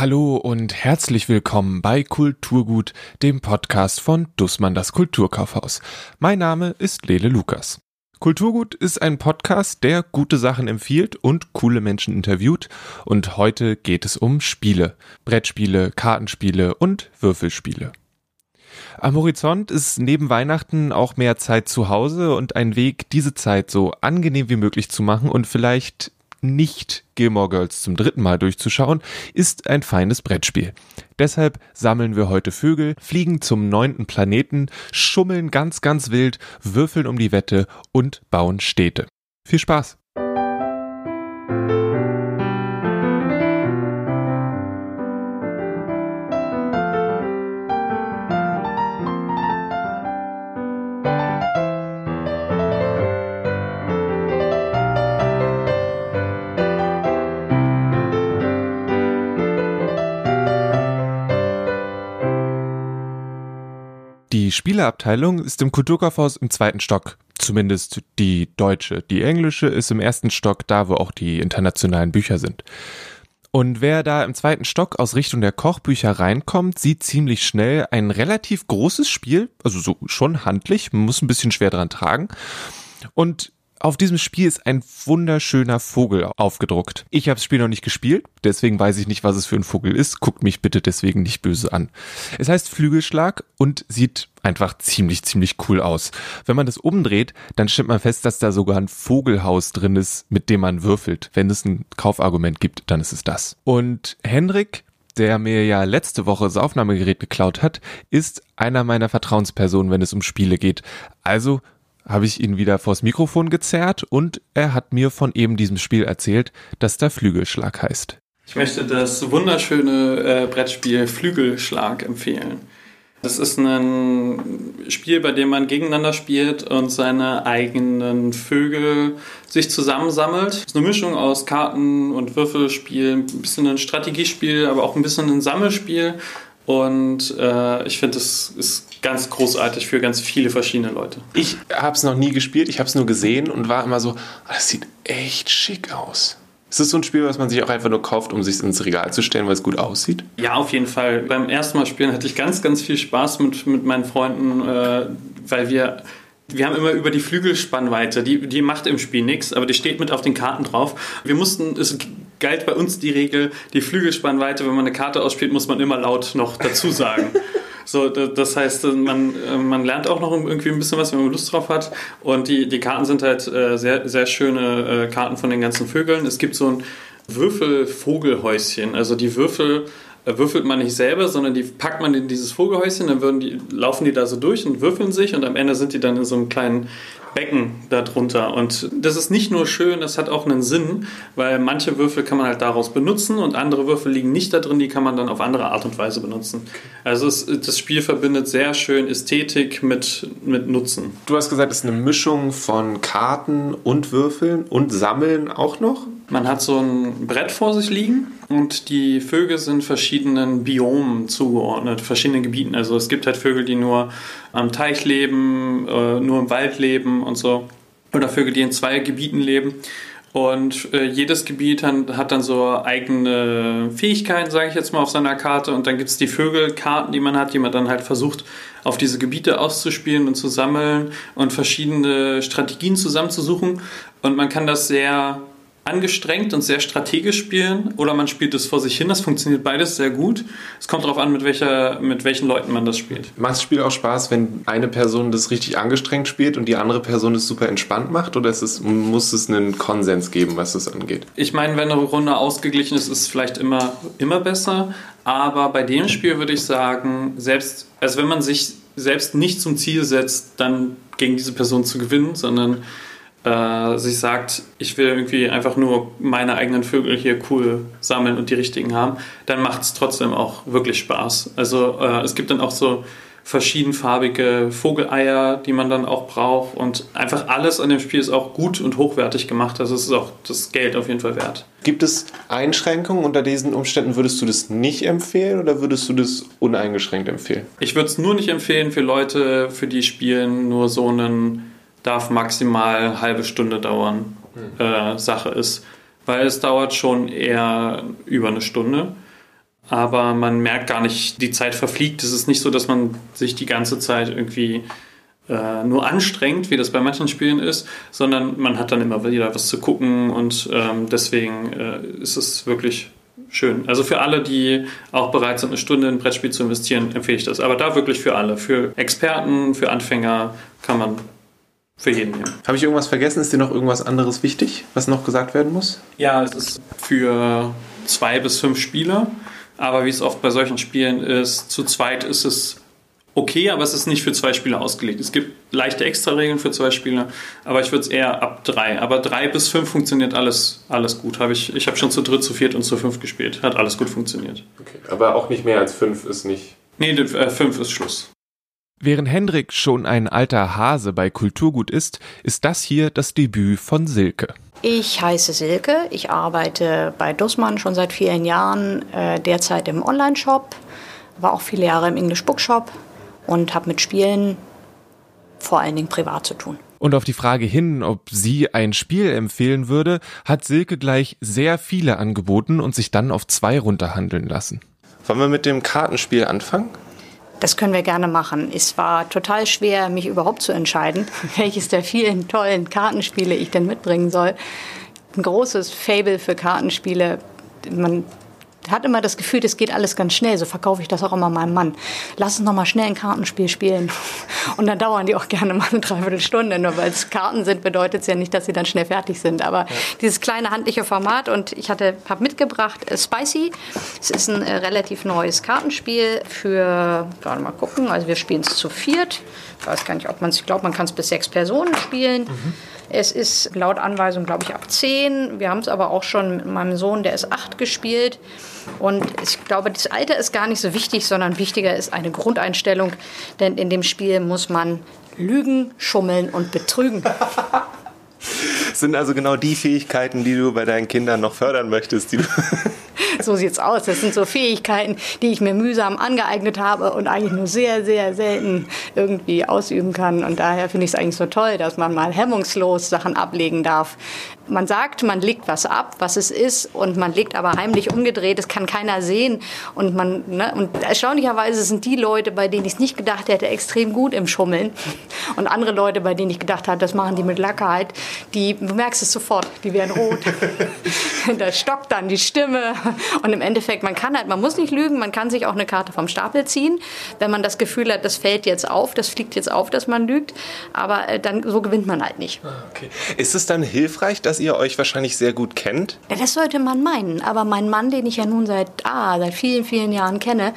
Hallo und herzlich willkommen bei Kulturgut, dem Podcast von Dussmann das Kulturkaufhaus. Mein Name ist Lele Lukas. Kulturgut ist ein Podcast, der gute Sachen empfiehlt und coole Menschen interviewt. Und heute geht es um Spiele. Brettspiele, Kartenspiele und Würfelspiele. Am Horizont ist neben Weihnachten auch mehr Zeit zu Hause und ein Weg, diese Zeit so angenehm wie möglich zu machen und vielleicht nicht Gilmore Girls zum dritten Mal durchzuschauen, ist ein feines Brettspiel. Deshalb sammeln wir heute Vögel, fliegen zum neunten Planeten, schummeln ganz, ganz wild, würfeln um die Wette und bauen Städte. Viel Spaß! Die Spieleabteilung ist im Kulturkaufhaus im zweiten Stock. Zumindest die deutsche. Die englische ist im ersten Stock, da wo auch die internationalen Bücher sind. Und wer da im zweiten Stock aus Richtung der Kochbücher reinkommt, sieht ziemlich schnell ein relativ großes Spiel, also so schon handlich, man muss ein bisschen schwer dran tragen. Und auf diesem Spiel ist ein wunderschöner Vogel aufgedruckt. Ich habe das Spiel noch nicht gespielt, deswegen weiß ich nicht, was es für ein Vogel ist. Guckt mich bitte deswegen nicht böse an. Es heißt Flügelschlag und sieht einfach ziemlich, ziemlich cool aus. Wenn man das umdreht, dann stellt man fest, dass da sogar ein Vogelhaus drin ist, mit dem man würfelt. Wenn es ein Kaufargument gibt, dann ist es das. Und Henrik der mir ja letzte Woche das Aufnahmegerät geklaut hat, ist einer meiner Vertrauenspersonen, wenn es um Spiele geht. Also habe ich ihn wieder vors Mikrofon gezerrt und er hat mir von eben diesem Spiel erzählt, das da Flügelschlag heißt. Ich möchte das wunderschöne äh, Brettspiel Flügelschlag empfehlen. Das ist ein Spiel, bei dem man gegeneinander spielt und seine eigenen Vögel sich zusammensammelt. Es ist eine Mischung aus Karten- und Würfelspiel, ein bisschen ein Strategiespiel, aber auch ein bisschen ein Sammelspiel. Und äh, ich finde, es ist ganz großartig für ganz viele verschiedene Leute. Ich habe es noch nie gespielt, ich habe es nur gesehen und war immer so, ah, das sieht echt schick aus. Ist das so ein Spiel, was man sich auch einfach nur kauft, um sich ins Regal zu stellen, weil es gut aussieht? Ja, auf jeden Fall. Beim ersten Mal spielen hatte ich ganz, ganz viel Spaß mit, mit meinen Freunden, äh, weil wir wir haben immer über die Flügelspannweite, die, die macht im Spiel nichts, aber die steht mit auf den Karten drauf. Wir mussten, es galt bei uns die Regel, die Flügelspannweite, wenn man eine Karte ausspielt, muss man immer laut noch dazu sagen. So, das heißt, man, man lernt auch noch irgendwie ein bisschen was, wenn man Lust drauf hat. Und die, die Karten sind halt äh, sehr, sehr schöne äh, Karten von den ganzen Vögeln. Es gibt so ein Würfelvogelhäuschen. Also die Würfel würfelt man nicht selber, sondern die packt man in dieses Vogelhäuschen, dann die, laufen die da so durch und würfeln sich und am Ende sind die dann in so einem kleinen Becken darunter. Und das ist nicht nur schön, das hat auch einen Sinn, weil manche Würfel kann man halt daraus benutzen und andere Würfel liegen nicht da drin, die kann man dann auf andere Art und Weise benutzen. Also es, das Spiel verbindet sehr schön Ästhetik mit, mit Nutzen. Du hast gesagt, es ist eine Mischung von Karten und Würfeln und Sammeln auch noch? Man hat so ein Brett vor sich liegen und die Vögel sind verschiedenen Biomen zugeordnet, verschiedenen Gebieten. Also es gibt halt Vögel, die nur am Teich leben, äh, nur im Wald leben und so. Oder Vögel, die in zwei Gebieten leben. Und äh, jedes Gebiet hat dann so eigene Fähigkeiten, sage ich jetzt mal, auf seiner Karte. Und dann gibt es die Vögelkarten, die man hat, die man dann halt versucht, auf diese Gebiete auszuspielen und zu sammeln und verschiedene Strategien zusammenzusuchen. Und man kann das sehr angestrengt und sehr strategisch spielen oder man spielt es vor sich hin. Das funktioniert beides sehr gut. Es kommt darauf an, mit, welcher, mit welchen Leuten man das spielt. Macht das Spiel auch Spaß, wenn eine Person das richtig angestrengt spielt und die andere Person es super entspannt macht? Oder es, muss es einen Konsens geben, was das angeht? Ich meine, wenn eine Runde ausgeglichen ist, ist es vielleicht immer, immer besser. Aber bei dem Spiel würde ich sagen, selbst, also wenn man sich selbst nicht zum Ziel setzt, dann gegen diese Person zu gewinnen, sondern äh, sich sagt, ich will irgendwie einfach nur meine eigenen Vögel hier cool sammeln und die richtigen haben, dann macht es trotzdem auch wirklich Spaß. Also äh, es gibt dann auch so verschiedenfarbige Vogeleier, die man dann auch braucht und einfach alles an dem Spiel ist auch gut und hochwertig gemacht. Also es ist auch das Geld auf jeden Fall wert. Gibt es Einschränkungen unter diesen Umständen? Würdest du das nicht empfehlen oder würdest du das uneingeschränkt empfehlen? Ich würde es nur nicht empfehlen für Leute, für die Spielen nur so einen darf maximal eine halbe Stunde dauern, hm. äh, Sache ist. Weil es dauert schon eher über eine Stunde. aber man merkt gar nicht, die Zeit verfliegt. Es ist nicht so, dass man sich die ganze Zeit irgendwie äh, nur anstrengend, wie das bei manchen Spielen ist, sondern man hat dann immer wieder was zu gucken und ähm, deswegen äh, ist es wirklich schön. Also für alle, die auch bereit sind, eine Stunde in ein Brettspiel zu investieren, empfehle ich das. Aber da wirklich für alle. Für Experten, für Anfänger kann man für jeden nehmen. Habe ich irgendwas vergessen? Ist dir noch irgendwas anderes wichtig, was noch gesagt werden muss? Ja, es ist für zwei bis fünf Spieler. Aber wie es oft bei solchen Spielen ist, zu zweit ist es okay, aber es ist nicht für zwei Spieler ausgelegt. Es gibt leichte Extra-Regeln für zwei Spieler, aber ich würde es eher ab drei. Aber drei bis fünf funktioniert alles, alles gut. Hab ich ich habe schon zu dritt, zu viert und zu fünf gespielt. Hat alles gut funktioniert. Okay. Aber auch nicht mehr als fünf ist nicht. Nee, äh, fünf ist Schluss. Während Hendrik schon ein alter Hase bei Kulturgut ist, ist das hier das Debüt von Silke. Ich heiße Silke, ich arbeite bei Dussmann schon seit vielen Jahren, äh, derzeit im Online-Shop, war auch viele Jahre im English Bookshop und habe mit Spielen vor allen Dingen privat zu tun. Und auf die Frage hin, ob sie ein Spiel empfehlen würde, hat Silke gleich sehr viele angeboten und sich dann auf zwei runterhandeln lassen. Wollen wir mit dem Kartenspiel anfangen? Das können wir gerne machen. Es war total schwer, mich überhaupt zu entscheiden, welches der vielen tollen Kartenspiele ich denn mitbringen soll. Ein großes Fable für Kartenspiele. Man hat immer das Gefühl, das geht alles ganz schnell. So verkaufe ich das auch immer meinem Mann. Lass uns noch mal schnell ein Kartenspiel spielen. Und dann dauern die auch gerne mal eine Dreiviertelstunde. Nur weil es Karten sind, bedeutet es ja nicht, dass sie dann schnell fertig sind. Aber ja. dieses kleine handliche Format und ich hatte, habe mitgebracht äh, Spicy. Es ist ein äh, relativ neues Kartenspiel für, gerade mal gucken, also wir spielen es zu viert. Ich weiß gar nicht, ob man es, ich glaube, man kann es bis sechs Personen spielen. Mhm. Es ist laut Anweisung, glaube ich, ab 10. Wir haben es aber auch schon mit meinem Sohn, der ist 8, gespielt. Und ich glaube, das Alter ist gar nicht so wichtig, sondern wichtiger ist eine Grundeinstellung. Denn in dem Spiel muss man lügen, schummeln und betrügen. sind also genau die Fähigkeiten, die du bei deinen Kindern noch fördern möchtest. so sieht's aus. Das sind so Fähigkeiten, die ich mir mühsam angeeignet habe und eigentlich nur sehr, sehr selten irgendwie ausüben kann. Und daher finde ich es eigentlich so toll, dass man mal hemmungslos Sachen ablegen darf. Man sagt, man legt was ab, was es ist, und man legt aber heimlich umgedreht. Das kann keiner sehen. Und man, ne, und erstaunlicherweise sind die Leute, bei denen ich es nicht gedacht hätte, extrem gut im Schummeln. Und andere Leute, bei denen ich gedacht habe, das machen die mit Lackerheit, die, du merkst es sofort, die werden rot. da stockt dann die Stimme. Und im Endeffekt, man kann halt, man muss nicht lügen, man kann sich auch eine Karte vom Stapel ziehen, wenn man das Gefühl hat, das fällt jetzt auf, das fliegt jetzt auf, dass man lügt. Aber äh, dann so gewinnt man halt nicht. Ah, okay. Ist es dann hilfreich, dass ihr euch wahrscheinlich sehr gut kennt? Ja, das sollte man meinen. Aber mein Mann, den ich ja nun seit, ah, seit vielen, vielen Jahren kenne,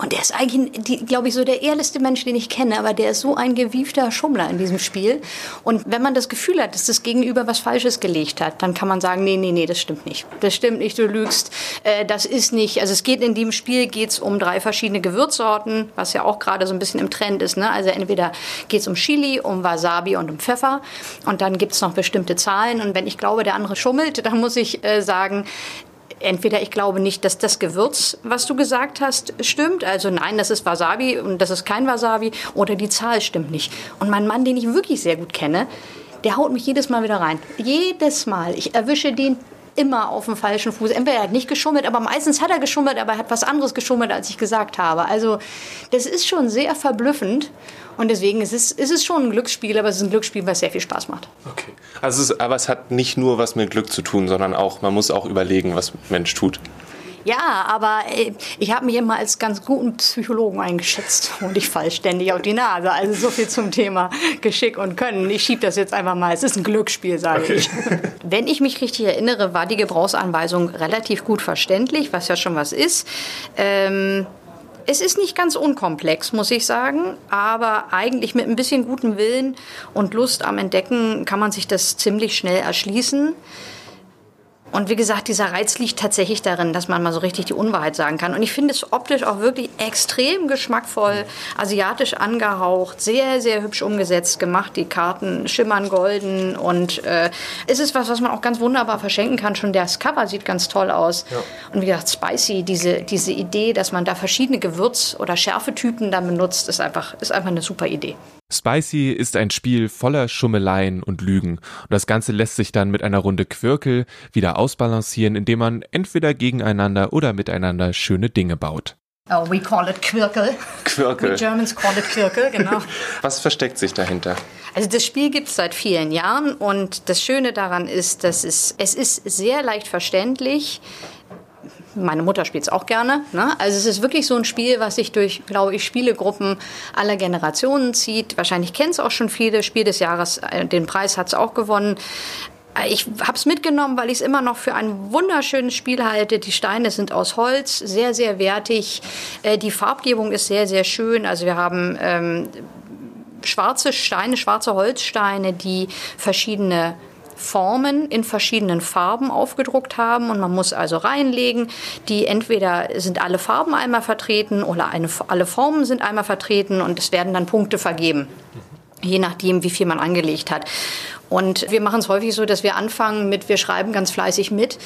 und der ist eigentlich, glaube ich, so der ehrlichste Mensch, den ich kenne, aber der ist so ein gewiefter Schummler in diesem Spiel. Und wenn man das Gefühl hat, dass das Gegenüber was Falsches gelegt hat, dann kann man sagen, nee, nee, nee, das stimmt nicht. Das stimmt nicht, du lügst. Äh, das ist nicht, also es geht in dem Spiel geht's um drei verschiedene Gewürzsorten, was ja auch gerade so ein bisschen im Trend ist. Ne? Also entweder geht's um Chili, um Wasabi und um Pfeffer. Und dann gibt's noch bestimmte Zahlen. Und wenn ich glaube, der andere schummelt, dann muss ich äh, sagen, entweder ich glaube nicht, dass das Gewürz, was du gesagt hast, stimmt. Also nein, das ist Wasabi und das ist kein Wasabi. Oder die Zahl stimmt nicht. Und mein Mann, den ich wirklich sehr gut kenne, der haut mich jedes Mal wieder rein. Jedes Mal. Ich erwische den immer auf dem falschen Fuß. Entweder er hat nicht geschummelt, aber meistens hat er geschummelt, aber er hat was anderes geschummelt, als ich gesagt habe. Also das ist schon sehr verblüffend. Und deswegen ist es, ist es schon ein Glücksspiel, aber es ist ein Glücksspiel, was sehr viel Spaß macht. Okay. Also es aber es hat nicht nur was mit Glück zu tun, sondern auch, man muss auch überlegen, was Mensch tut. Ja, aber äh, ich habe mich immer als ganz guten Psychologen eingeschätzt und ich falle ständig auf die Nase. Also so viel zum Thema Geschick und Können. Ich schiebe das jetzt einfach mal. Es ist ein Glücksspiel, sage okay. ich. Wenn ich mich richtig erinnere, war die Gebrauchsanweisung relativ gut verständlich, was ja schon was ist. Ähm, es ist nicht ganz unkomplex, muss ich sagen, aber eigentlich mit ein bisschen gutem Willen und Lust am Entdecken kann man sich das ziemlich schnell erschließen. Und wie gesagt, dieser Reiz liegt tatsächlich darin, dass man mal so richtig die Unwahrheit sagen kann. Und ich finde es optisch auch wirklich extrem geschmackvoll, asiatisch angehaucht, sehr, sehr hübsch umgesetzt gemacht. Die Karten schimmern golden und äh, es ist was, was man auch ganz wunderbar verschenken kann. Schon das Cover sieht ganz toll aus. Ja. Und wie gesagt, spicy, diese, diese Idee, dass man da verschiedene Gewürz- oder Schärfetypen dann benutzt, ist einfach, ist einfach eine super Idee. Spicy ist ein Spiel voller Schummeleien und Lügen und das Ganze lässt sich dann mit einer Runde Quirkel wieder ausbalancieren, indem man entweder gegeneinander oder miteinander schöne Dinge baut. Oh, we call it Quirkel. Quirkel. We Germans call it Quirkel, genau. Was versteckt sich dahinter? Also das Spiel gibt es seit vielen Jahren und das Schöne daran ist, dass es, es ist sehr leicht verständlich. Meine Mutter spielt es auch gerne. Ne? Also es ist wirklich so ein Spiel, was sich durch, glaube ich, Spielegruppen aller Generationen zieht. Wahrscheinlich kennen es auch schon viele. Spiel des Jahres, äh, den Preis hat es auch gewonnen. Äh, Ich habe es mitgenommen, weil ich es immer noch für ein wunderschönes Spiel halte. Die Steine sind aus Holz, sehr, sehr wertig. Äh, Die Farbgebung ist sehr, sehr schön. Also wir haben ähm, schwarze Steine, schwarze Holzsteine, die verschiedene Formen in verschiedenen Farben aufgedruckt haben. Und man muss also reinlegen, die entweder sind alle Farben einmal vertreten oder eine, alle Formen sind einmal vertreten und es werden dann Punkte vergeben, je nachdem, wie viel man angelegt hat. Und wir machen es häufig so, dass wir anfangen mit, wir schreiben ganz fleißig mit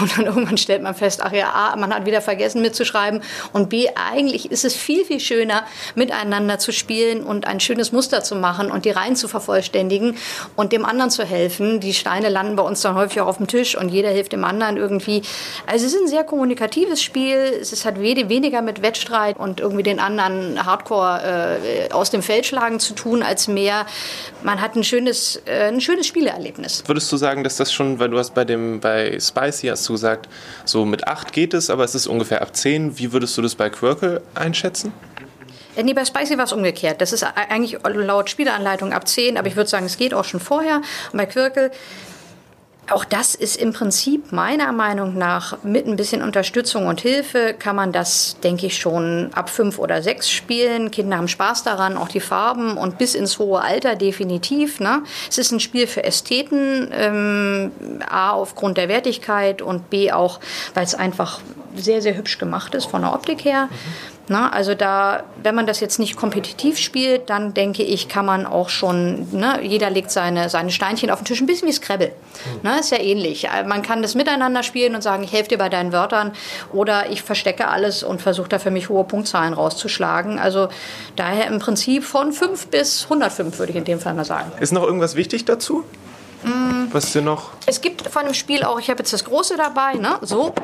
und dann irgendwann stellt man fest, ach ja, A, man hat wieder vergessen mitzuschreiben und B, eigentlich ist es viel, viel schöner, miteinander zu spielen und ein schönes Muster zu machen und die Reihen zu vervollständigen und dem anderen zu helfen. Die Steine landen bei uns dann häufig auch auf dem Tisch und jeder hilft dem anderen irgendwie. Also es ist ein sehr kommunikatives Spiel. Es hat weniger mit Wettstreit und irgendwie den anderen Hardcore äh, aus dem Feld schlagen zu tun, als mehr, man hat ein schönes, äh, ein schönes Spieleerlebnis. Würdest du sagen, dass das schon, weil du hast bei dem bei Spicy hast du gesagt, so mit 8 geht es, aber es ist ungefähr ab 10. Wie würdest du das bei Quirkel einschätzen? Äh, Nee, bei Spicy war es umgekehrt. Das ist eigentlich laut Spieleanleitung ab 10, aber ich würde sagen, es geht auch schon vorher. Und bei Quirkel, auch das ist im Prinzip meiner Meinung nach mit ein bisschen Unterstützung und Hilfe kann man das, denke ich, schon ab fünf oder sechs spielen. Kinder haben Spaß daran, auch die Farben und bis ins hohe Alter definitiv. Ne? Es ist ein Spiel für Ästheten, ähm, A aufgrund der Wertigkeit und B auch, weil es einfach sehr, sehr hübsch gemacht ist von der Optik her. Na, also da, wenn man das jetzt nicht kompetitiv spielt, dann denke ich, kann man auch schon, ne, jeder legt seine, seine Steinchen auf den Tisch, ein bisschen wie Scrabble. Ne, ist ja ähnlich. Äh, Man kann das miteinander spielen und sagen, ich helfe dir bei deinen Wörtern oder ich verstecke alles und versuche da für mich hohe Punktzahlen rauszuschlagen. Also daher im Prinzip von 5 bis 105 würde ich in dem Fall mal sagen. Ist noch irgendwas wichtig dazu? Was dir noch? Es gibt von dem Spiel auch, ich habe jetzt das große dabei, ne? So,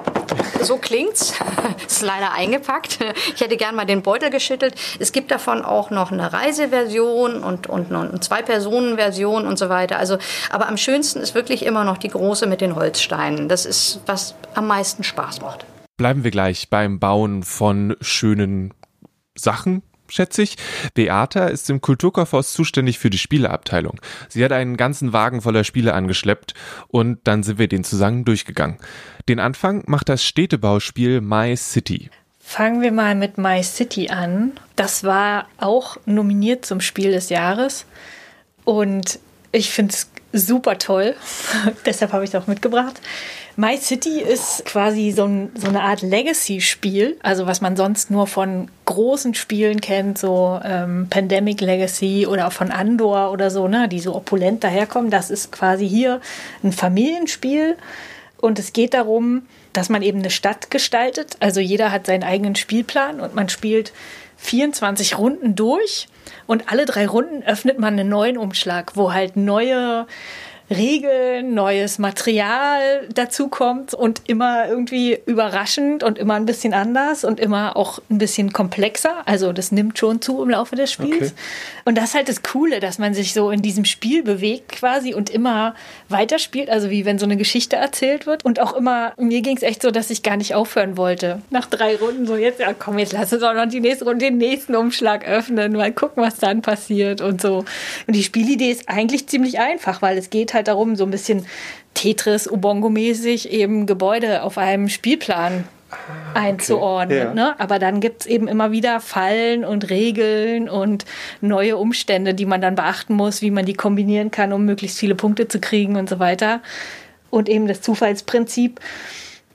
so klingt's. ist leider eingepackt. Ich hätte gern mal den Beutel geschüttelt. Es gibt davon auch noch eine Reiseversion und, und eine Zwei-Personen-Version und so weiter. Also, aber am schönsten ist wirklich immer noch die große mit den Holzsteinen. Das ist, was am meisten Spaß macht. Bleiben wir gleich beim Bauen von schönen Sachen, schätze ich. Beata ist im Kulturkaufhaus zuständig für die Spieleabteilung. Sie hat einen ganzen Wagen voller Spiele angeschleppt und dann sind wir den zusammen durchgegangen. Den Anfang macht das Städtebauspiel My City. Fangen wir mal mit My City an. Das war auch nominiert zum Spiel des Jahres. Und ich finde es super toll. Deshalb habe ich es auch mitgebracht. My City ist quasi so, ein, so eine Art Legacy-Spiel, also was man sonst nur von großen Spielen kennt, so ähm, Pandemic Legacy oder auch von Andor oder so, ne, die so opulent daherkommen. Das ist quasi hier ein Familienspiel und es geht darum, dass man eben eine Stadt gestaltet. Also jeder hat seinen eigenen Spielplan und man spielt 24 Runden durch und alle drei Runden öffnet man einen neuen Umschlag, wo halt neue Regeln, neues Material dazukommt und immer irgendwie überraschend und immer ein bisschen anders und immer auch ein bisschen komplexer. Also das nimmt schon zu im Laufe des Spiels. Okay. Und das ist halt das Coole, dass man sich so in diesem Spiel bewegt quasi und immer weiterspielt, also wie wenn so eine Geschichte erzählt wird. Und auch immer, mir ging es echt so, dass ich gar nicht aufhören wollte. Nach drei Runden so, jetzt, ja komm, jetzt lass uns auch noch die nächste Runde, den nächsten Umschlag öffnen, mal gucken, was dann passiert und so. Und die Spielidee ist eigentlich ziemlich einfach, weil es geht halt darum, so ein bisschen Tetris, Ubongo-mäßig eben Gebäude auf einem Spielplan einzuordnen. Ja. Ne? Aber dann gibt es eben immer wieder Fallen und Regeln und neue Umstände, die man dann beachten muss, wie man die kombinieren kann, um möglichst viele Punkte zu kriegen und so weiter. Und eben das Zufallsprinzip,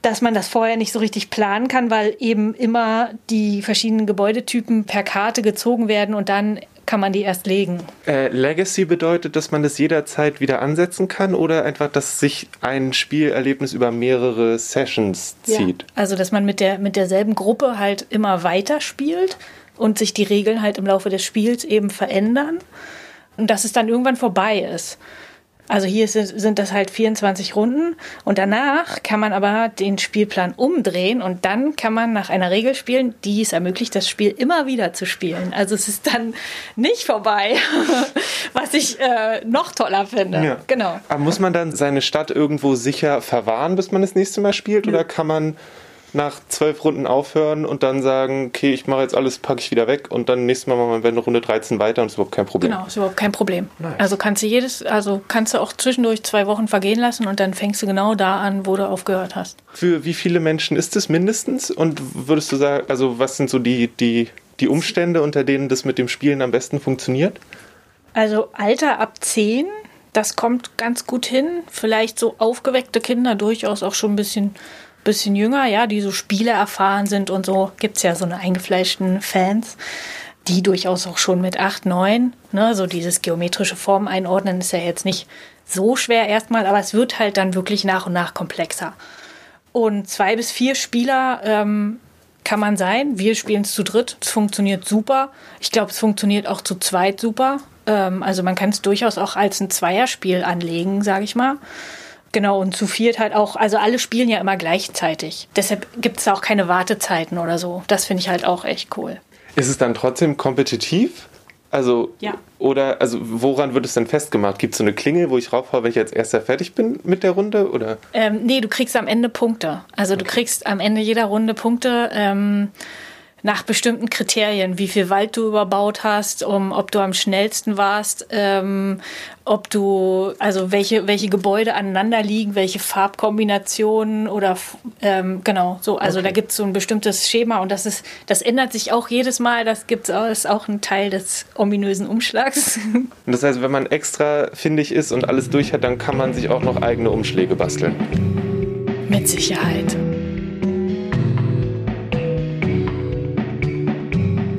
dass man das vorher nicht so richtig planen kann, weil eben immer die verschiedenen Gebäudetypen per Karte gezogen werden und dann kann man die erst legen. Äh, Legacy bedeutet, dass man das jederzeit wieder ansetzen kann oder einfach, dass sich ein Spielerlebnis über mehrere Sessions zieht? Also, dass man mit, der, mit derselben Gruppe halt immer weiter spielt. und sich die Regeln halt im Laufe des Spiels eben verändern und dass es dann irgendwann vorbei ist. Also hier sind das halt 24 Runden und danach kann man aber den Spielplan umdrehen und dann kann man nach einer Regel spielen, die es ermöglicht, das Spiel immer wieder zu spielen. Also es ist dann nicht vorbei, was ich äh, noch toller finde. Ja. Genau. Aber muss man dann seine Stadt irgendwo sicher verwahren, bis man das nächste Mal spielt? Oder kann man nach zwölf Runden aufhören und dann sagen, okay, ich mache jetzt alles, packe ich wieder weg und dann nächstes Mal machen wir eine Runde 13 weiter und ist überhaupt kein Problem. Genau, ist überhaupt kein Problem. Nice. Also kannst du jedes, also kannst du auch zwischendurch zwei Wochen vergehen lassen und dann fängst du genau da an, wo du aufgehört hast. Für wie viele Menschen ist es mindestens? Und würdest du sagen, also was sind so die, die, die Umstände, unter denen das mit dem Spielen am besten funktioniert? Also Alter ab 10, das kommt ganz gut hin. Vielleicht so aufgeweckte Kinder durchaus auch schon ein bisschen bisschen jünger, ja, die so Spiele erfahren sind und so, gibt es ja so eine eingefleischten Fans, die durchaus auch schon mit 8, 9, ne, so dieses geometrische Formen einordnen ist ja jetzt nicht so schwer erstmal, aber es wird halt dann wirklich nach und nach komplexer. Und zwei bis vier Spieler ähm, kann man sein. Wir spielen es zu dritt. Es funktioniert super. Ich glaube, es funktioniert auch zu zweit super. Ähm, also man kann es durchaus auch als ein Zweierspiel anlegen, sage ich mal. Genau, und zu viert halt auch, also alle spielen ja immer gleichzeitig. Deshalb gibt es auch keine Wartezeiten oder so. Das finde ich halt auch echt cool. Ist es dann trotzdem kompetitiv? Also, ja. oder, also woran wird es denn festgemacht? Gibt es so eine Klingel, wo ich raufhaue, wenn ich als erster fertig bin mit der Runde? Oder? Ähm, nee, du kriegst am Ende Punkte. Also okay. du kriegst am Ende jeder Runde Punkte. Ähm, nach bestimmten Kriterien, wie viel Wald du überbaut hast, um, ob du am schnellsten warst, ähm, ob du, also welche, welche Gebäude aneinander liegen, welche Farbkombinationen oder ähm, genau, so, also okay. da gibt es so ein bestimmtes Schema und das ist, das ändert sich auch jedes Mal, das gibt's auch, ist auch ein Teil des ominösen Umschlags. Und das heißt, wenn man extra findig ist und alles durch hat, dann kann man sich auch noch eigene Umschläge basteln. Mit Sicherheit.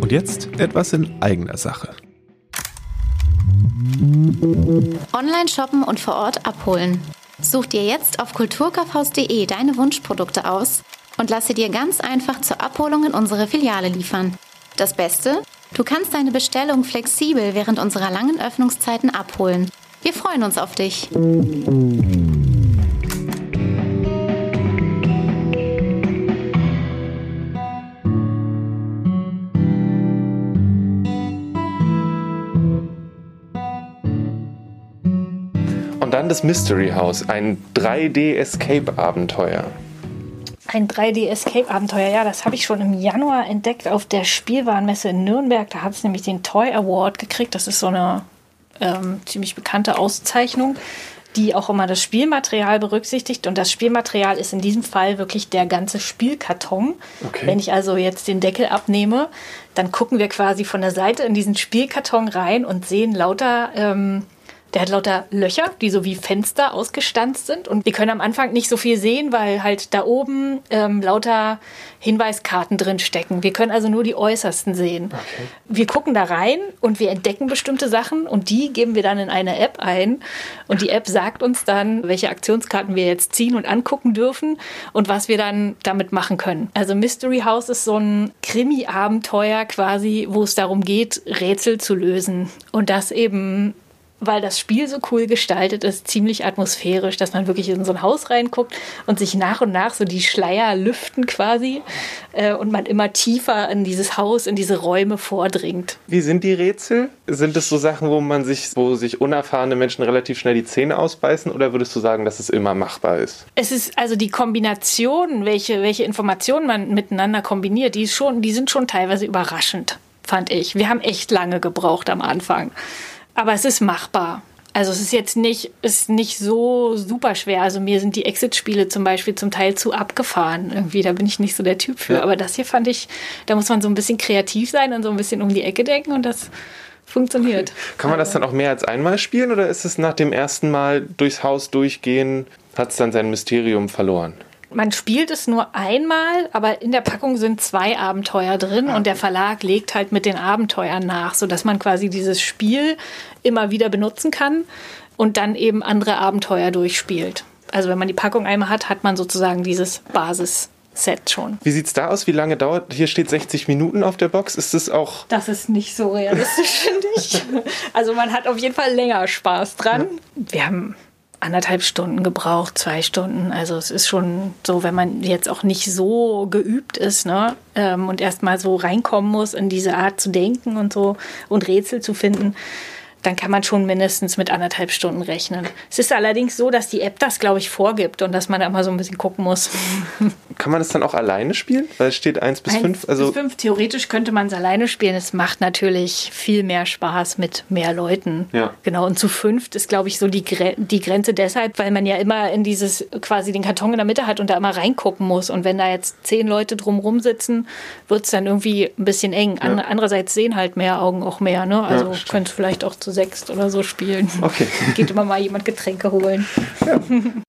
Und jetzt etwas in eigener Sache. Online shoppen und vor Ort abholen. Such dir jetzt auf kulturkaufhaus.de deine Wunschprodukte aus und lasse dir ganz einfach zur Abholung in unsere Filiale liefern. Das Beste? Du kannst deine Bestellung flexibel während unserer langen Öffnungszeiten abholen. Wir freuen uns auf dich. Dann das Mystery House, ein 3D-Escape-Abenteuer. Ein 3D-Escape-Abenteuer, ja, das habe ich schon im Januar entdeckt auf der Spielwarenmesse in Nürnberg. Da hat es nämlich den Toy Award gekriegt. Das ist so eine ähm, ziemlich bekannte Auszeichnung, die auch immer das Spielmaterial berücksichtigt. Und das Spielmaterial ist in diesem Fall wirklich der ganze Spielkarton. Okay. Wenn ich also jetzt den Deckel abnehme, dann gucken wir quasi von der Seite in diesen Spielkarton rein und sehen lauter ähm, der hat lauter Löcher, die so wie Fenster ausgestanzt sind. Und wir können am Anfang nicht so viel sehen, weil halt da oben ähm, lauter Hinweiskarten drin stecken. Wir können also nur die äußersten sehen. Okay. Wir gucken da rein und wir entdecken bestimmte Sachen und die geben wir dann in eine App ein. Und die App sagt uns dann, welche Aktionskarten wir jetzt ziehen und angucken dürfen und was wir dann damit machen können. Also Mystery House ist so ein Krimi-Abenteuer quasi, wo es darum geht, Rätsel zu lösen. Und das eben weil das Spiel so cool gestaltet ist, ziemlich atmosphärisch, dass man wirklich in so ein Haus reinguckt und sich nach und nach so die Schleier lüften quasi äh, und man immer tiefer in dieses Haus, in diese Räume vordringt. Wie sind die Rätsel? Sind es so Sachen, wo man sich, wo sich unerfahrene Menschen relativ schnell die Zähne ausbeißen oder würdest du sagen, dass es immer machbar ist? Es ist also die Kombination, welche, welche Informationen man miteinander kombiniert, die, ist schon, die sind schon teilweise überraschend, fand ich. Wir haben echt lange gebraucht am Anfang. Aber es ist machbar. Also es ist jetzt nicht, ist nicht so super schwer. Also mir sind die Exit-Spiele zum Beispiel zum Teil zu abgefahren. Irgendwie, da bin ich nicht so der Typ für. Ja. Aber das hier fand ich, da muss man so ein bisschen kreativ sein und so ein bisschen um die Ecke denken und das funktioniert. Kann man das dann auch mehr als einmal spielen oder ist es nach dem ersten Mal durchs Haus durchgehen, hat es dann sein Mysterium verloren? Man spielt es nur einmal, aber in der Packung sind zwei Abenteuer drin und der Verlag legt halt mit den Abenteuern nach, sodass man quasi dieses Spiel immer wieder benutzen kann und dann eben andere Abenteuer durchspielt. Also wenn man die Packung einmal hat, hat man sozusagen dieses Basis Set schon. Wie sieht's da aus? Wie lange dauert? Hier steht 60 Minuten auf der Box. Ist das auch. Das ist nicht so realistisch, finde ich. Also man hat auf jeden Fall länger Spaß dran. Wir haben anderthalb Stunden gebraucht, zwei Stunden. Also es ist schon so, wenn man jetzt auch nicht so geübt ist, ne, ähm, und erstmal so reinkommen muss in diese Art zu denken und so und Rätsel zu finden, dann kann man schon mindestens mit anderthalb Stunden rechnen. Es ist allerdings so, dass die App das, glaube ich, vorgibt und dass man da mal so ein bisschen gucken muss. Kann man das dann auch alleine spielen? Weil es steht 1 bis 5. Also bis 5. Theoretisch könnte man es alleine spielen. Es macht natürlich viel mehr Spaß mit mehr Leuten. Ja. Genau. Und zu fünft ist, glaube ich, so die, Gre die Grenze deshalb, weil man ja immer in dieses quasi den Karton in der Mitte hat und da immer reingucken muss. Und wenn da jetzt zehn Leute drumrum sitzen, wird es dann irgendwie ein bisschen eng. Ja. Andererseits sehen halt mehr Augen auch mehr. Ne? Also ja, könnte vielleicht auch zu sechst oder so spielen. Okay. Geht immer mal jemand Getränke holen. Ja.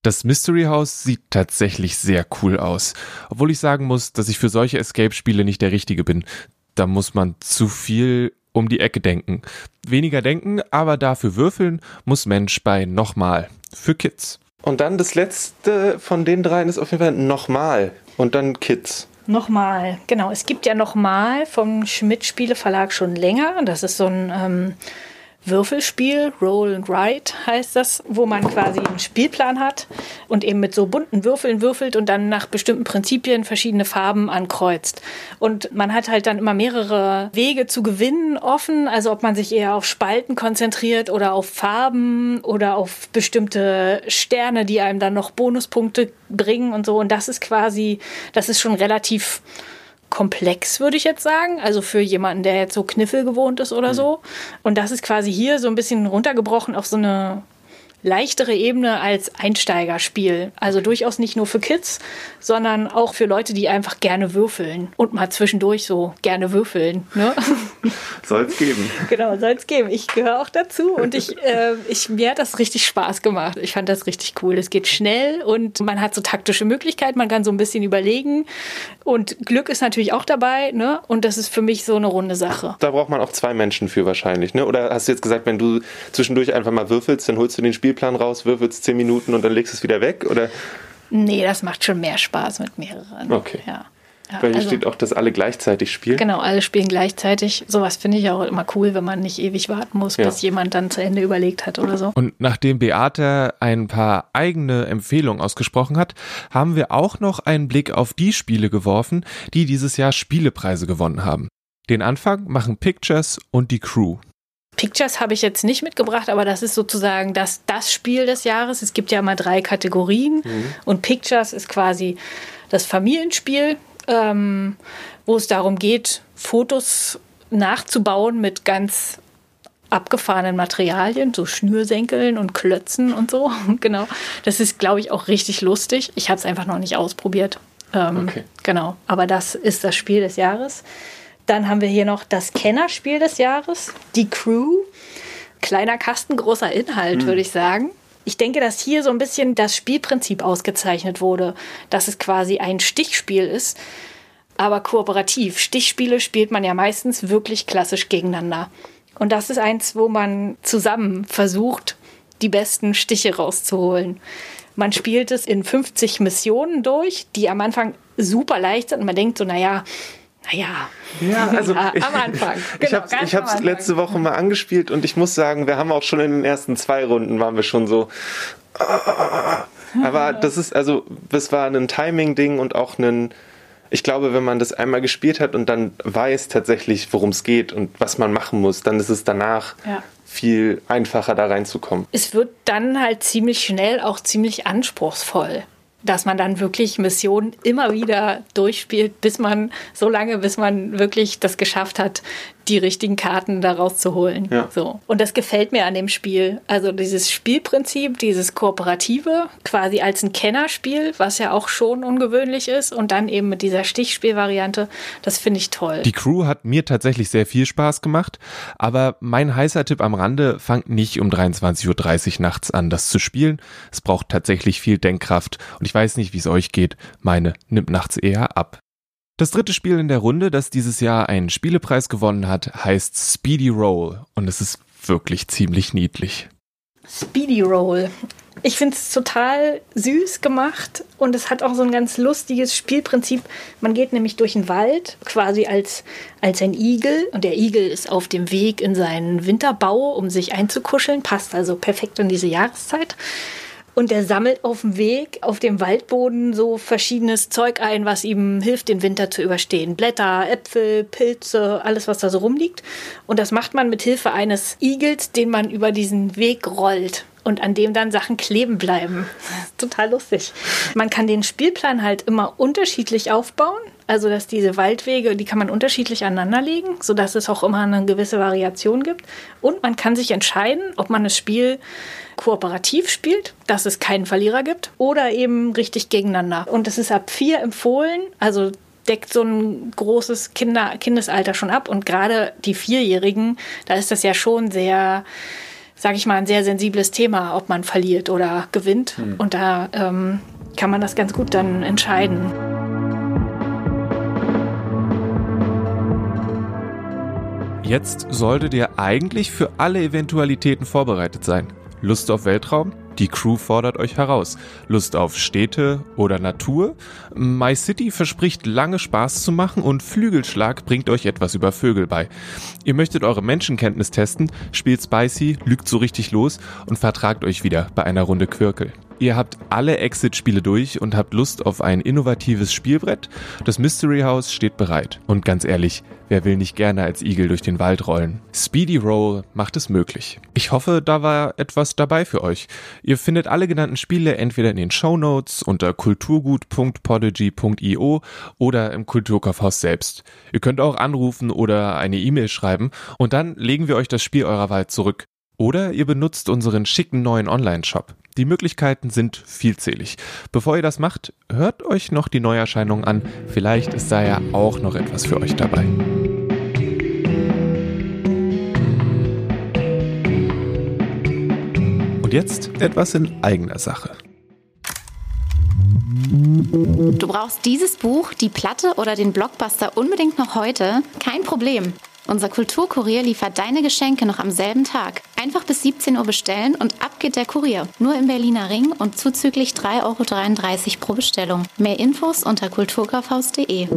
Das Mystery House sieht tatsächlich sehr cool aus. Obwohl ich sagen muss, dass ich für solche Escape-Spiele nicht der Richtige bin. Da muss man zu viel um die Ecke denken. Weniger denken, aber dafür würfeln muss Mensch bei nochmal. Für Kids. Und dann das letzte von den dreien ist auf jeden Fall nochmal. Und dann Kids. Nochmal, genau. Es gibt ja nochmal vom Schmidt Spiele Verlag schon länger. Das ist so ein ähm, Würfelspiel, Roll and Write heißt das, wo man quasi einen Spielplan hat und eben mit so bunten Würfeln würfelt und dann nach bestimmten Prinzipien verschiedene Farben ankreuzt. Und man hat halt dann immer mehrere Wege zu gewinnen offen, also ob man sich eher auf Spalten konzentriert oder auf Farben oder auf bestimmte Sterne, die einem dann noch Bonuspunkte bringen und so. Und das ist quasi, das ist schon relativ komplex, würde ich jetzt sagen. Also für jemanden, der jetzt so Kniffel gewohnt ist oder mhm. so. Und das ist quasi hier so ein bisschen runtergebrochen auf so eine leichtere Ebene als Einsteigerspiel. Also durchaus nicht nur für Kids, sondern auch für Leute, die einfach gerne würfeln und mal zwischendurch so gerne würfeln. Ne? Soll es geben. Genau, soll es geben. Ich gehöre auch dazu und ich, äh, ich, mir hat das richtig Spaß gemacht. Ich fand das richtig cool. Es geht schnell und man hat so taktische Möglichkeiten, man kann so ein bisschen überlegen und Glück ist natürlich auch dabei ne? und das ist für mich so eine runde Sache. Da braucht man auch zwei Menschen für wahrscheinlich. Ne? Oder hast du jetzt gesagt, wenn du zwischendurch einfach mal würfelst, dann holst du den Spiel Spielplan raus, würfelst zehn Minuten und dann legst du es wieder weg? Oder? Nee, das macht schon mehr Spaß mit mehreren. Okay. Ja. Ja, Weil hier also, steht auch, dass alle gleichzeitig spielen. Genau, alle spielen gleichzeitig. Sowas finde ich auch immer cool, wenn man nicht ewig warten muss, ja. bis jemand dann zu Ende überlegt hat oder so. Und nachdem Beate ein paar eigene Empfehlungen ausgesprochen hat, haben wir auch noch einen Blick auf die Spiele geworfen, die dieses Jahr Spielepreise gewonnen haben. Den Anfang machen Pictures und die Crew. Pictures habe ich jetzt nicht mitgebracht, aber das ist sozusagen das, das Spiel des Jahres. Es gibt ja mal drei Kategorien mhm. und Pictures ist quasi das Familienspiel, ähm, wo es darum geht, Fotos nachzubauen mit ganz abgefahrenen Materialien, so Schnürsenkeln und Klötzen und so. genau. Das ist, glaube ich, auch richtig lustig. Ich habe es einfach noch nicht ausprobiert. Ähm, okay. Genau. Aber das ist das Spiel des Jahres. Dann haben wir hier noch das Kennerspiel des Jahres, die Crew. Kleiner Kasten, großer Inhalt, mhm. würde ich sagen. Ich denke, dass hier so ein bisschen das Spielprinzip ausgezeichnet wurde, dass es quasi ein Stichspiel ist, aber kooperativ. Stichspiele spielt man ja meistens wirklich klassisch gegeneinander. Und das ist eins, wo man zusammen versucht, die besten Stiche rauszuholen. Man spielt es in 50 Missionen durch, die am Anfang super leicht sind und man denkt so, naja, naja, ja, also ja, am Anfang. Genau, ich habe es letzte Woche mal angespielt und ich muss sagen, wir haben auch schon in den ersten zwei Runden waren wir schon so. Aber das ist also, das war ein Timing-Ding und auch ein. Ich glaube, wenn man das einmal gespielt hat und dann weiß tatsächlich, worum es geht und was man machen muss, dann ist es danach ja. viel einfacher, da reinzukommen. Es wird dann halt ziemlich schnell auch ziemlich anspruchsvoll dass man dann wirklich Missionen immer wieder durchspielt, bis man so lange, bis man wirklich das geschafft hat, die richtigen Karten daraus zu holen. Ja. So. Und das gefällt mir an dem Spiel. Also dieses Spielprinzip, dieses Kooperative, quasi als ein Kennerspiel, was ja auch schon ungewöhnlich ist, und dann eben mit dieser Stichspielvariante, das finde ich toll. Die Crew hat mir tatsächlich sehr viel Spaß gemacht, aber mein heißer Tipp am Rande, fangt nicht um 23.30 Uhr nachts an, das zu spielen. Es braucht tatsächlich viel Denkkraft und ich weiß nicht, wie es euch geht. Meine nimmt nachts eher ab. Das dritte Spiel in der Runde, das dieses Jahr einen Spielepreis gewonnen hat, heißt Speedy Roll und es ist wirklich ziemlich niedlich. Speedy Roll. Ich finde es total süß gemacht und es hat auch so ein ganz lustiges Spielprinzip. Man geht nämlich durch den Wald, quasi als, als ein Igel. Und der Igel ist auf dem Weg in seinen Winterbau, um sich einzukuscheln. Passt also perfekt in diese Jahreszeit. Und er sammelt auf dem Weg, auf dem Waldboden so verschiedenes Zeug ein, was ihm hilft, den Winter zu überstehen. Blätter, Äpfel, Pilze, alles, was da so rumliegt. Und das macht man mit Hilfe eines Igels, den man über diesen Weg rollt und an dem dann Sachen kleben bleiben. Total lustig. Man kann den Spielplan halt immer unterschiedlich aufbauen. Also, dass diese Waldwege, die kann man unterschiedlich aneinanderlegen, sodass es auch immer eine gewisse Variation gibt. Und man kann sich entscheiden, ob man das Spiel kooperativ spielt, dass es keinen Verlierer gibt, oder eben richtig gegeneinander. Und es ist ab vier empfohlen, also deckt so ein großes Kinder Kindesalter schon ab. Und gerade die Vierjährigen, da ist das ja schon sehr sage ich mal, ein sehr sensibles Thema, ob man verliert oder gewinnt. Hm. Und da ähm, kann man das ganz gut dann entscheiden. Jetzt solltet ihr eigentlich für alle Eventualitäten vorbereitet sein. Lust auf Weltraum? Die Crew fordert euch heraus. Lust auf Städte oder Natur? My City verspricht lange Spaß zu machen und Flügelschlag bringt euch etwas über Vögel bei. Ihr möchtet eure Menschenkenntnis testen? Spielt Spicy, lügt so richtig los und vertragt euch wieder bei einer Runde Quirkel. Ihr habt alle Exit-Spiele durch und habt Lust auf ein innovatives Spielbrett? Das Mystery House steht bereit. Und ganz ehrlich, wer will nicht gerne als Igel durch den Wald rollen? Speedy Roll macht es möglich. Ich hoffe, da war etwas dabei für euch. Ihr findet alle genannten Spiele entweder in den Show Notes unter kulturgut.podigy.io oder im Kulturkaufhaus selbst. Ihr könnt auch anrufen oder eine E-Mail schreiben und dann legen wir euch das Spiel eurer Wahl zurück. Oder ihr benutzt unseren schicken neuen Online-Shop. Die Möglichkeiten sind vielzählig. Bevor ihr das macht, hört euch noch die Neuerscheinungen an. Vielleicht ist da ja auch noch etwas für euch dabei. Und jetzt etwas in eigener Sache. Du brauchst dieses Buch, die Platte oder den Blockbuster unbedingt noch heute? Kein Problem. Unser Kulturkurier liefert deine Geschenke noch am selben Tag. Einfach bis 17 Uhr bestellen und ab geht der Kurier. Nur im Berliner Ring und zuzüglich 3,33 Euro pro Bestellung. Mehr Infos unter kulturkaufhaus.de.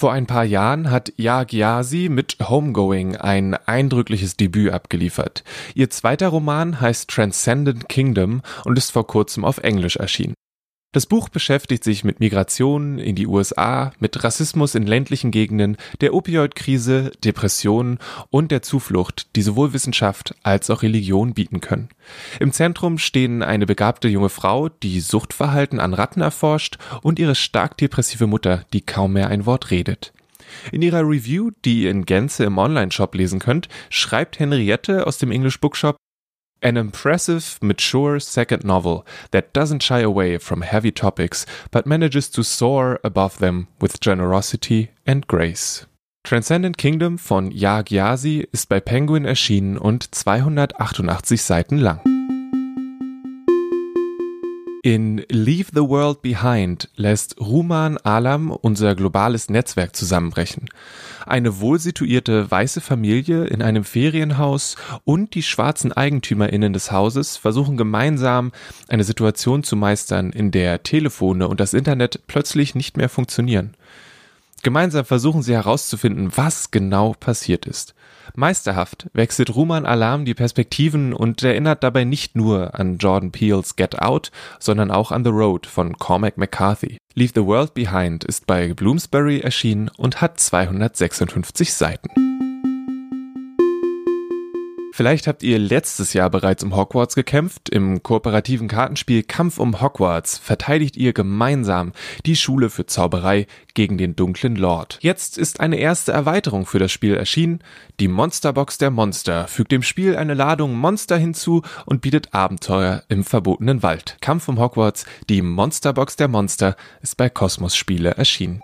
Vor ein paar Jahren hat Ya Gyasi mit Homegoing ein eindrückliches Debüt abgeliefert. Ihr zweiter Roman heißt Transcendent Kingdom und ist vor kurzem auf Englisch erschienen. Das Buch beschäftigt sich mit Migration in die USA, mit Rassismus in ländlichen Gegenden, der Opioidkrise, Depressionen und der Zuflucht, die sowohl Wissenschaft als auch Religion bieten können. Im Zentrum stehen eine begabte junge Frau, die Suchtverhalten an Ratten erforscht, und ihre stark depressive Mutter, die kaum mehr ein Wort redet. In ihrer Review, die ihr in Gänze im Online-Shop lesen könnt, schreibt Henriette aus dem English Bookshop An impressive, mature second novel that doesn't shy away from heavy topics but manages to soar above them with generosity and grace. Transcendent Kingdom von Ya Gyasi ist bei Penguin erschienen und 288 Seiten lang. In Leave the World Behind lässt Ruman Alam unser globales Netzwerk zusammenbrechen. Eine wohlsituierte weiße Familie in einem Ferienhaus und die schwarzen Eigentümerinnen des Hauses versuchen gemeinsam eine Situation zu meistern, in der Telefone und das Internet plötzlich nicht mehr funktionieren. Gemeinsam versuchen sie herauszufinden, was genau passiert ist. Meisterhaft wechselt Ruman Alarm die Perspektiven und erinnert dabei nicht nur an Jordan Peele's Get Out, sondern auch an The Road von Cormac McCarthy. Leave the World Behind ist bei Bloomsbury erschienen und hat 256 Seiten. Vielleicht habt ihr letztes Jahr bereits um Hogwarts gekämpft. Im kooperativen Kartenspiel Kampf um Hogwarts verteidigt ihr gemeinsam die Schule für Zauberei gegen den dunklen Lord. Jetzt ist eine erste Erweiterung für das Spiel erschienen. Die Monsterbox der Monster fügt dem Spiel eine Ladung Monster hinzu und bietet Abenteuer im verbotenen Wald. Kampf um Hogwarts, die Monsterbox der Monster ist bei Kosmos Spiele erschienen.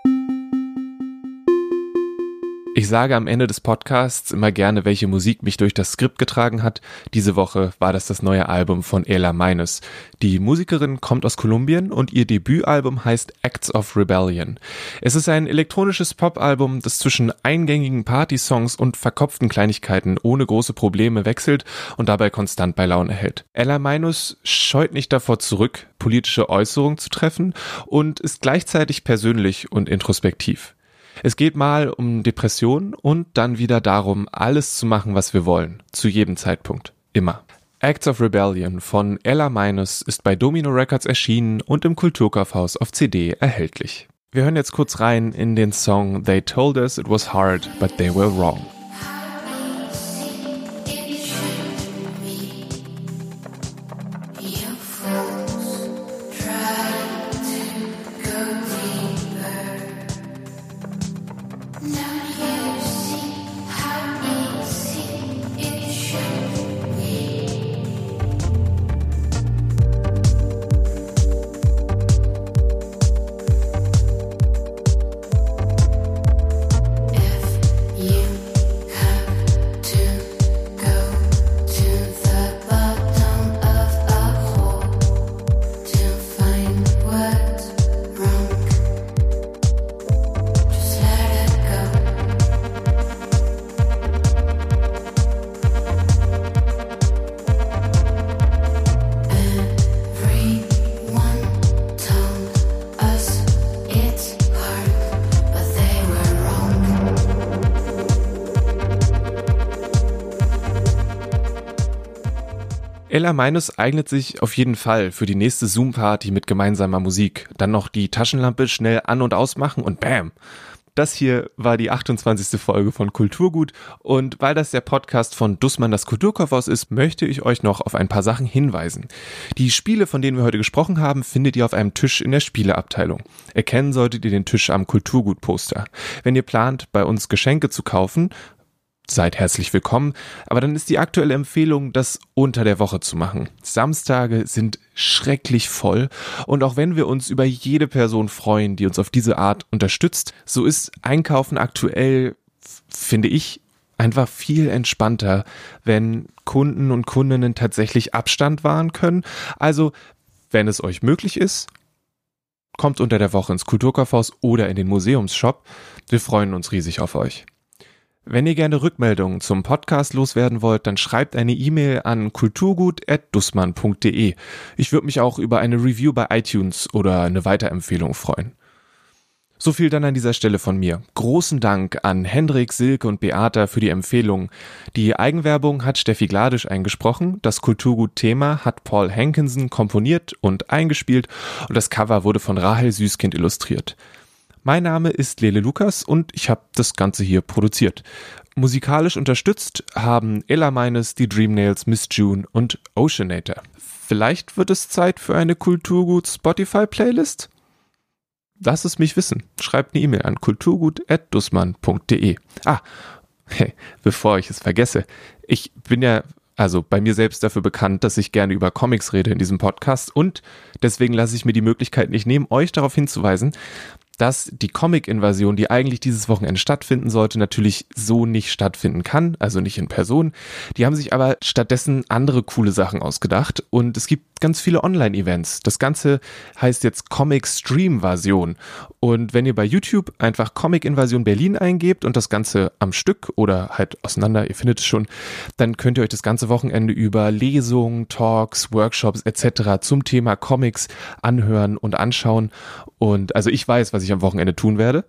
Ich sage am Ende des Podcasts immer gerne, welche Musik mich durch das Skript getragen hat. Diese Woche war das das neue Album von Ella Minus. Die Musikerin kommt aus Kolumbien und ihr Debütalbum heißt Acts of Rebellion. Es ist ein elektronisches Popalbum, das zwischen eingängigen Partysongs und verkopften Kleinigkeiten ohne große Probleme wechselt und dabei konstant bei Laune hält. Ella Minus scheut nicht davor zurück, politische Äußerungen zu treffen und ist gleichzeitig persönlich und introspektiv. Es geht mal um Depressionen und dann wieder darum, alles zu machen, was wir wollen. Zu jedem Zeitpunkt. Immer. Acts of Rebellion von Ella Minus ist bei Domino Records erschienen und im Kulturkaufhaus auf CD erhältlich. Wir hören jetzt kurz rein in den Song They Told Us It Was Hard, But They Were Wrong. Ella Minus eignet sich auf jeden Fall für die nächste Zoom-Party mit gemeinsamer Musik. Dann noch die Taschenlampe schnell an- und ausmachen und bam! Das hier war die 28. Folge von Kulturgut und weil das der Podcast von Dussmann das Kulturkaufhaus ist, möchte ich euch noch auf ein paar Sachen hinweisen. Die Spiele, von denen wir heute gesprochen haben, findet ihr auf einem Tisch in der Spieleabteilung. Erkennen solltet ihr den Tisch am Kulturgut-Poster. Wenn ihr plant, bei uns Geschenke zu kaufen, seid herzlich willkommen. Aber dann ist die aktuelle Empfehlung, das unter der Woche zu machen. Samstage sind schrecklich voll und auch wenn wir uns über jede Person freuen, die uns auf diese Art unterstützt, so ist Einkaufen aktuell, finde ich, einfach viel entspannter, wenn Kunden und Kundinnen tatsächlich Abstand wahren können. Also, wenn es euch möglich ist, kommt unter der Woche ins Kulturkaufhaus oder in den Museumsshop. Wir freuen uns riesig auf euch. Wenn ihr gerne Rückmeldungen zum Podcast loswerden wollt, dann schreibt eine E-Mail an kulturgut.dussmann.de. Ich würde mich auch über eine Review bei iTunes oder eine Weiterempfehlung freuen. So viel dann an dieser Stelle von mir. Großen Dank an Hendrik, Silke und Beata für die Empfehlung. Die Eigenwerbung hat Steffi Gladisch eingesprochen, das Kulturgut-Thema hat Paul Hankinson komponiert und eingespielt und das Cover wurde von Rahel Süßkind illustriert. Mein Name ist Lele Lukas und ich habe das Ganze hier produziert. Musikalisch unterstützt haben Ella Meines, die Dreamnails, Miss June und Oceanator. Vielleicht wird es Zeit für eine Kulturgut Spotify Playlist? Lass es mich wissen. Schreibt eine E-Mail an kulturgut.dussmann.de. Ah, hey, bevor ich es vergesse. Ich bin ja also bei mir selbst dafür bekannt, dass ich gerne über Comics rede in diesem Podcast und deswegen lasse ich mir die Möglichkeit nicht nehmen, euch darauf hinzuweisen, dass die Comic-Invasion, die eigentlich dieses Wochenende stattfinden sollte, natürlich so nicht stattfinden kann, also nicht in Person. Die haben sich aber stattdessen andere coole Sachen ausgedacht und es gibt ganz viele Online-Events. Das Ganze heißt jetzt Comic Stream Version und wenn ihr bei YouTube einfach Comic Invasion Berlin eingebt und das Ganze am Stück oder halt auseinander, ihr findet es schon, dann könnt ihr euch das ganze Wochenende über Lesungen, Talks, Workshops etc. zum Thema Comics anhören und anschauen und also ich weiß, was ich am Wochenende tun werde.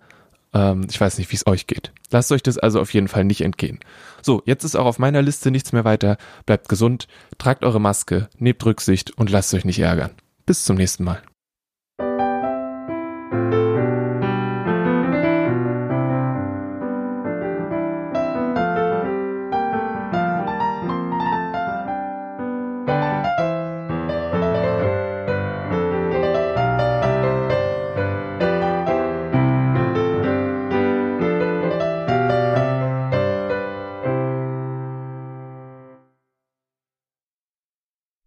Ähm, ich weiß nicht, wie es euch geht. Lasst euch das also auf jeden Fall nicht entgehen. So, jetzt ist auch auf meiner Liste nichts mehr weiter. Bleibt gesund, tragt eure Maske, nehmt Rücksicht und lasst euch nicht ärgern. Bis zum nächsten Mal.